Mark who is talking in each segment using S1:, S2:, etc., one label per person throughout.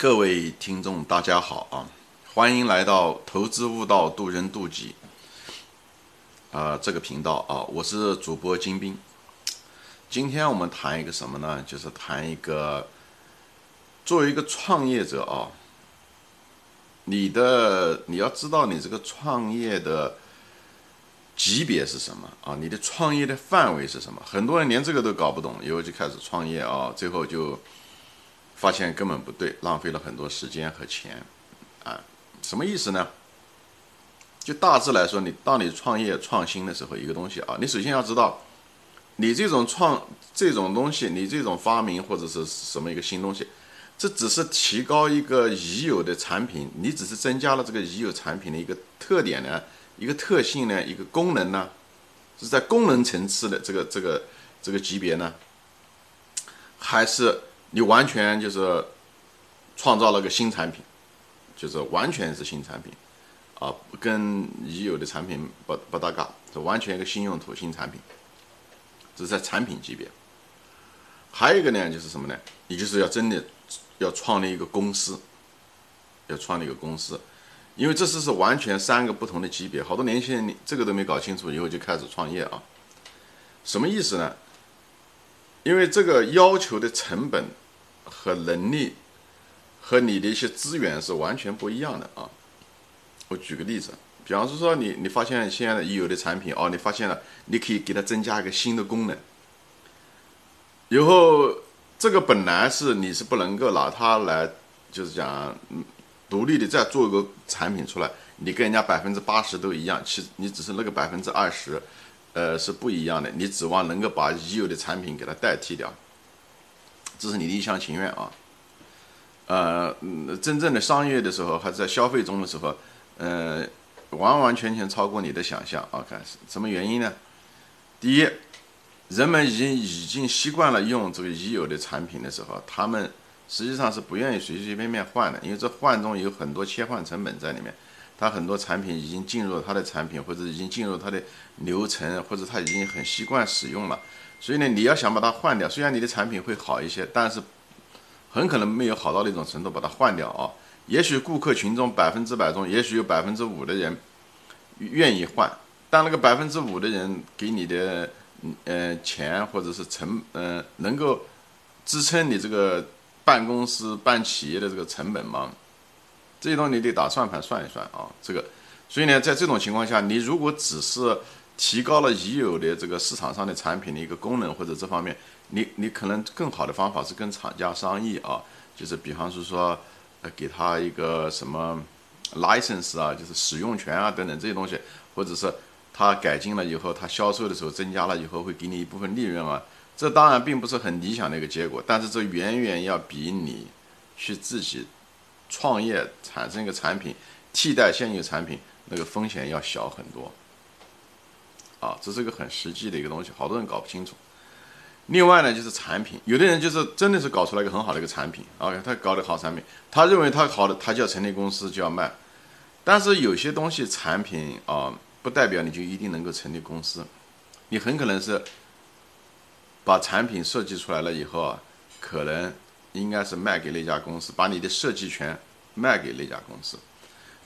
S1: 各位听众，大家好啊！欢迎来到投资悟道，渡人渡己啊这个频道啊，我是主播金兵。今天我们谈一个什么呢？就是谈一个作为一个创业者啊，你的你要知道你这个创业的级别是什么啊？你的创业的范围是什么？很多人连这个都搞不懂，以后就开始创业啊，最后就。发现根本不对，浪费了很多时间和钱，啊，什么意思呢？就大致来说，你当你创业创新的时候，一个东西啊，你首先要知道，你这种创这种东西，你这种发明或者是什么一个新东西，这只是提高一个已有的产品，你只是增加了这个已有产品的一个特点呢，一个特性呢，一个功能呢，是在功能层次的这个这个这个级别呢，还是？你完全就是创造了个新产品，就是完全是新产品，啊，跟已有的产品不不搭嘎，是完全一个新用途、新产品，这是在产品级别。还有一个呢，就是什么呢？你就是要真的要创立一个公司，要创立一个公司，因为这是是完全三个不同的级别。好多年轻人这个都没搞清楚，以后就开始创业啊，什么意思呢？因为这个要求的成本。和能力和你的一些资源是完全不一样的啊！我举个例子，比方说，你你发现现在已有的产品哦，你发现了，你可以给它增加一个新的功能，以后这个本来是你是不能够拿它来，就是讲独立的再做一个产品出来，你跟人家百分之八十都一样，其实你只是那个百分之二十，呃是不一样的，你指望能够把已有的产品给它代替掉。这是你的一厢情愿啊，呃，真正的商业的时候，还是在消费中的时候，呃，完完全全超过你的想象啊！看什么原因呢？第一，人们已经已经习惯了用这个已有的产品的时候，他们实际上是不愿意随随便便换的，因为这换中有很多切换成本在里面。他很多产品已经进入他的产品，或者已经进入他的流程，或者他已经很习惯使用了。所以呢，你要想把它换掉，虽然你的产品会好一些，但是很可能没有好到那种程度把它换掉啊。也许顾客群众百分之百中，也许有百分之五的人愿意换，但那个百分之五的人给你的嗯钱或者是成嗯能够支撑你这个办公司办企业的这个成本吗？这些东西你得打算盘算一算啊。这个，所以呢，在这种情况下，你如果只是提高了已有的这个市场上的产品的一个功能或者这方面，你你可能更好的方法是跟厂家商议啊，就是比方是说，呃，给他一个什么 license 啊，就是使用权啊等等这些东西，或者是他改进了以后，他销售的时候增加了以后会给你一部分利润啊。这当然并不是很理想的一个结果，但是这远远要比你去自己创业产生一个产品替代现有产品那个风险要小很多。啊，这是一个很实际的一个东西，好多人搞不清楚。另外呢，就是产品，有的人就是真的是搞出来一个很好的一个产品啊，他搞的好产品，他认为他好的，他就要成立公司就要卖。但是有些东西产品啊，不代表你就一定能够成立公司，你很可能是把产品设计出来了以后啊，可能应该是卖给那家公司，把你的设计权卖给那家公司。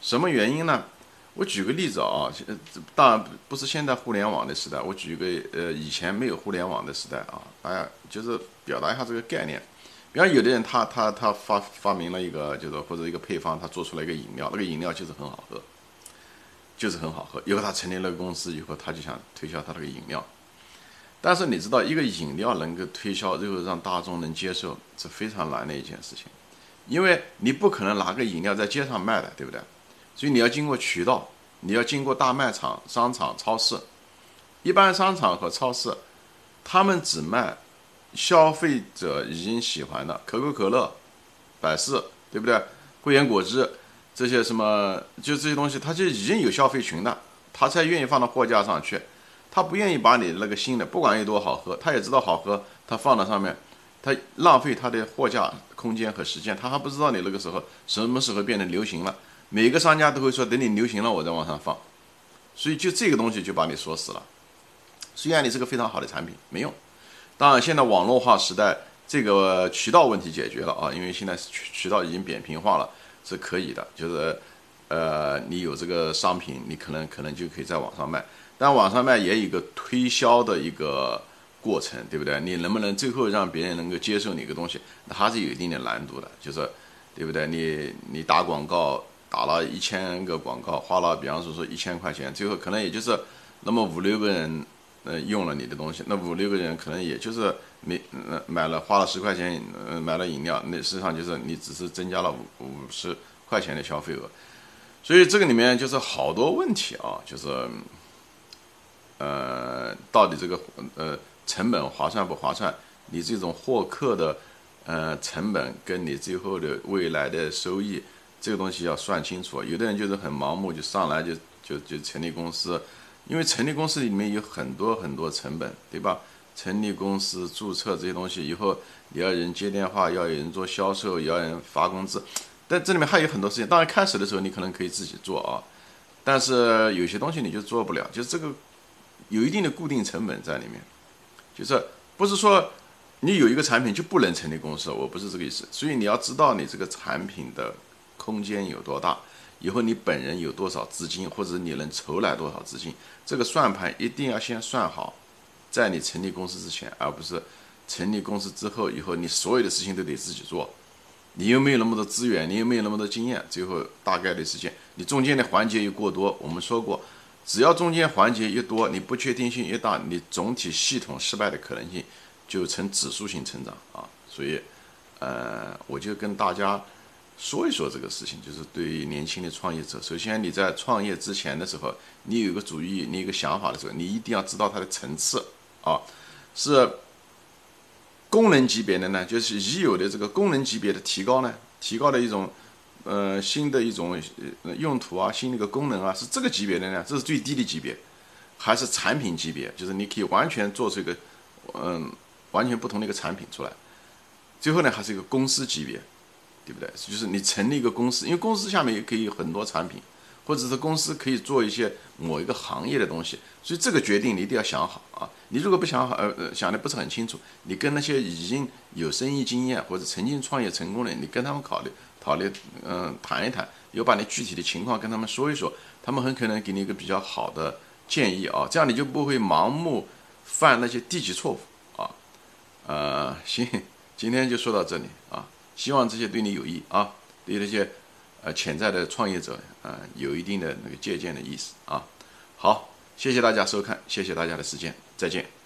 S1: 什么原因呢？我举个例子啊，呃，当然不是现在互联网的时代。我举个呃，以前没有互联网的时代啊，大家就是表达一下这个概念。比方有的人他他他发发明了一个，就是或者一个配方，他做出来一个饮料，那个饮料就是很好喝，就是很好喝。以后他成立了个公司以后，他就想推销他那个饮料。但是你知道，一个饮料能够推销，最后让大众能接受，是非常难的一件事情，因为你不可能拿个饮料在街上卖的，对不对？所以你要经过渠道，你要经过大卖场、商场、超市。一般商场和超市，他们只卖消费者已经喜欢的可口可乐、百事，对不对？汇源果汁这些什么，就这些东西，他就已经有消费群的，他才愿意放到货架上去。他不愿意把你那个新的，不管有多好喝，他也知道好喝，他放到上面，他浪费他的货架空间和时间，他还不知道你那个时候什么时候变成流行了。每个商家都会说，等你流行了，我再往上放，所以就这个东西就把你锁死了。虽然你是个非常好的产品，没用。当然，现在网络化时代，这个渠道问题解决了啊，因为现在渠渠道已经扁平化了，是可以的。就是呃，你有这个商品，你可能可能就可以在网上卖，但网上卖也有一个推销的一个过程，对不对？你能不能最后让别人能够接受你个东西，那还是有一定的难度的，就是对不对？你你打广告打了一千个广告，花了比方说说一千块钱，最后可能也就是那么五六个人。呃，用了你的东西，那五六个人可能也就是没呃买了花了十块钱，呃买了饮料，那实际上就是你只是增加了五五十块钱的消费额，所以这个里面就是好多问题啊，就是呃到底这个呃成本划算不划算？你这种获客的呃成本跟你最后的未来的收益，这个东西要算清楚。有的人就是很盲目，就上来就就就成立公司。因为成立公司里面有很多很多成本，对吧？成立公司、注册这些东西以后，你要人接电话，要有人做销售，要人发工资，但这里面还有很多事情。当然，开始的时候你可能可以自己做啊，但是有些东西你就做不了，就是这个有一定的固定成本在里面。就是不是说你有一个产品就不能成立公司，我不是这个意思。所以你要知道你这个产品的空间有多大。以后你本人有多少资金，或者你能筹来多少资金，这个算盘一定要先算好，在你成立公司之前，而不是成立公司之后，以后你所有的事情都得自己做，你又没有那么多资源，你又没有那么多经验，最后大概率事件，你中间的环节又过多。我们说过，只要中间环节越多，你不确定性越大，你总体系统失败的可能性就呈指数性成长啊。所以，呃，我就跟大家。说一说这个事情，就是对于年轻的创业者，首先你在创业之前的时候，你有个主意，你有个想法的时候，你一定要知道它的层次啊，是功能级别的呢，就是已有的这个功能级别的提高呢，提高的一种呃新的一种用途啊，新的一个功能啊，是这个级别的呢，这是最低的级别，还是产品级别，就是你可以完全做出一个嗯完全不同的一个产品出来，最后呢，还是一个公司级别。对不对？就是你成立一个公司，因为公司下面也可以有很多产品，或者是公司可以做一些某一个行业的东西，所以这个决定你一定要想好啊！你如果不想好，呃呃，想的不是很清楚，你跟那些已经有生意经验或者曾经创业成功的，你跟他们考虑考虑，嗯，谈一谈，有把你具体的情况跟他们说一说，他们很可能给你一个比较好的建议啊，这样你就不会盲目犯那些低级错误啊。呃，行，今天就说到这里啊。希望这些对你有益啊，对那些呃潜在的创业者啊有一定的那个借鉴的意思啊。好，谢谢大家收看，谢谢大家的时间，再见。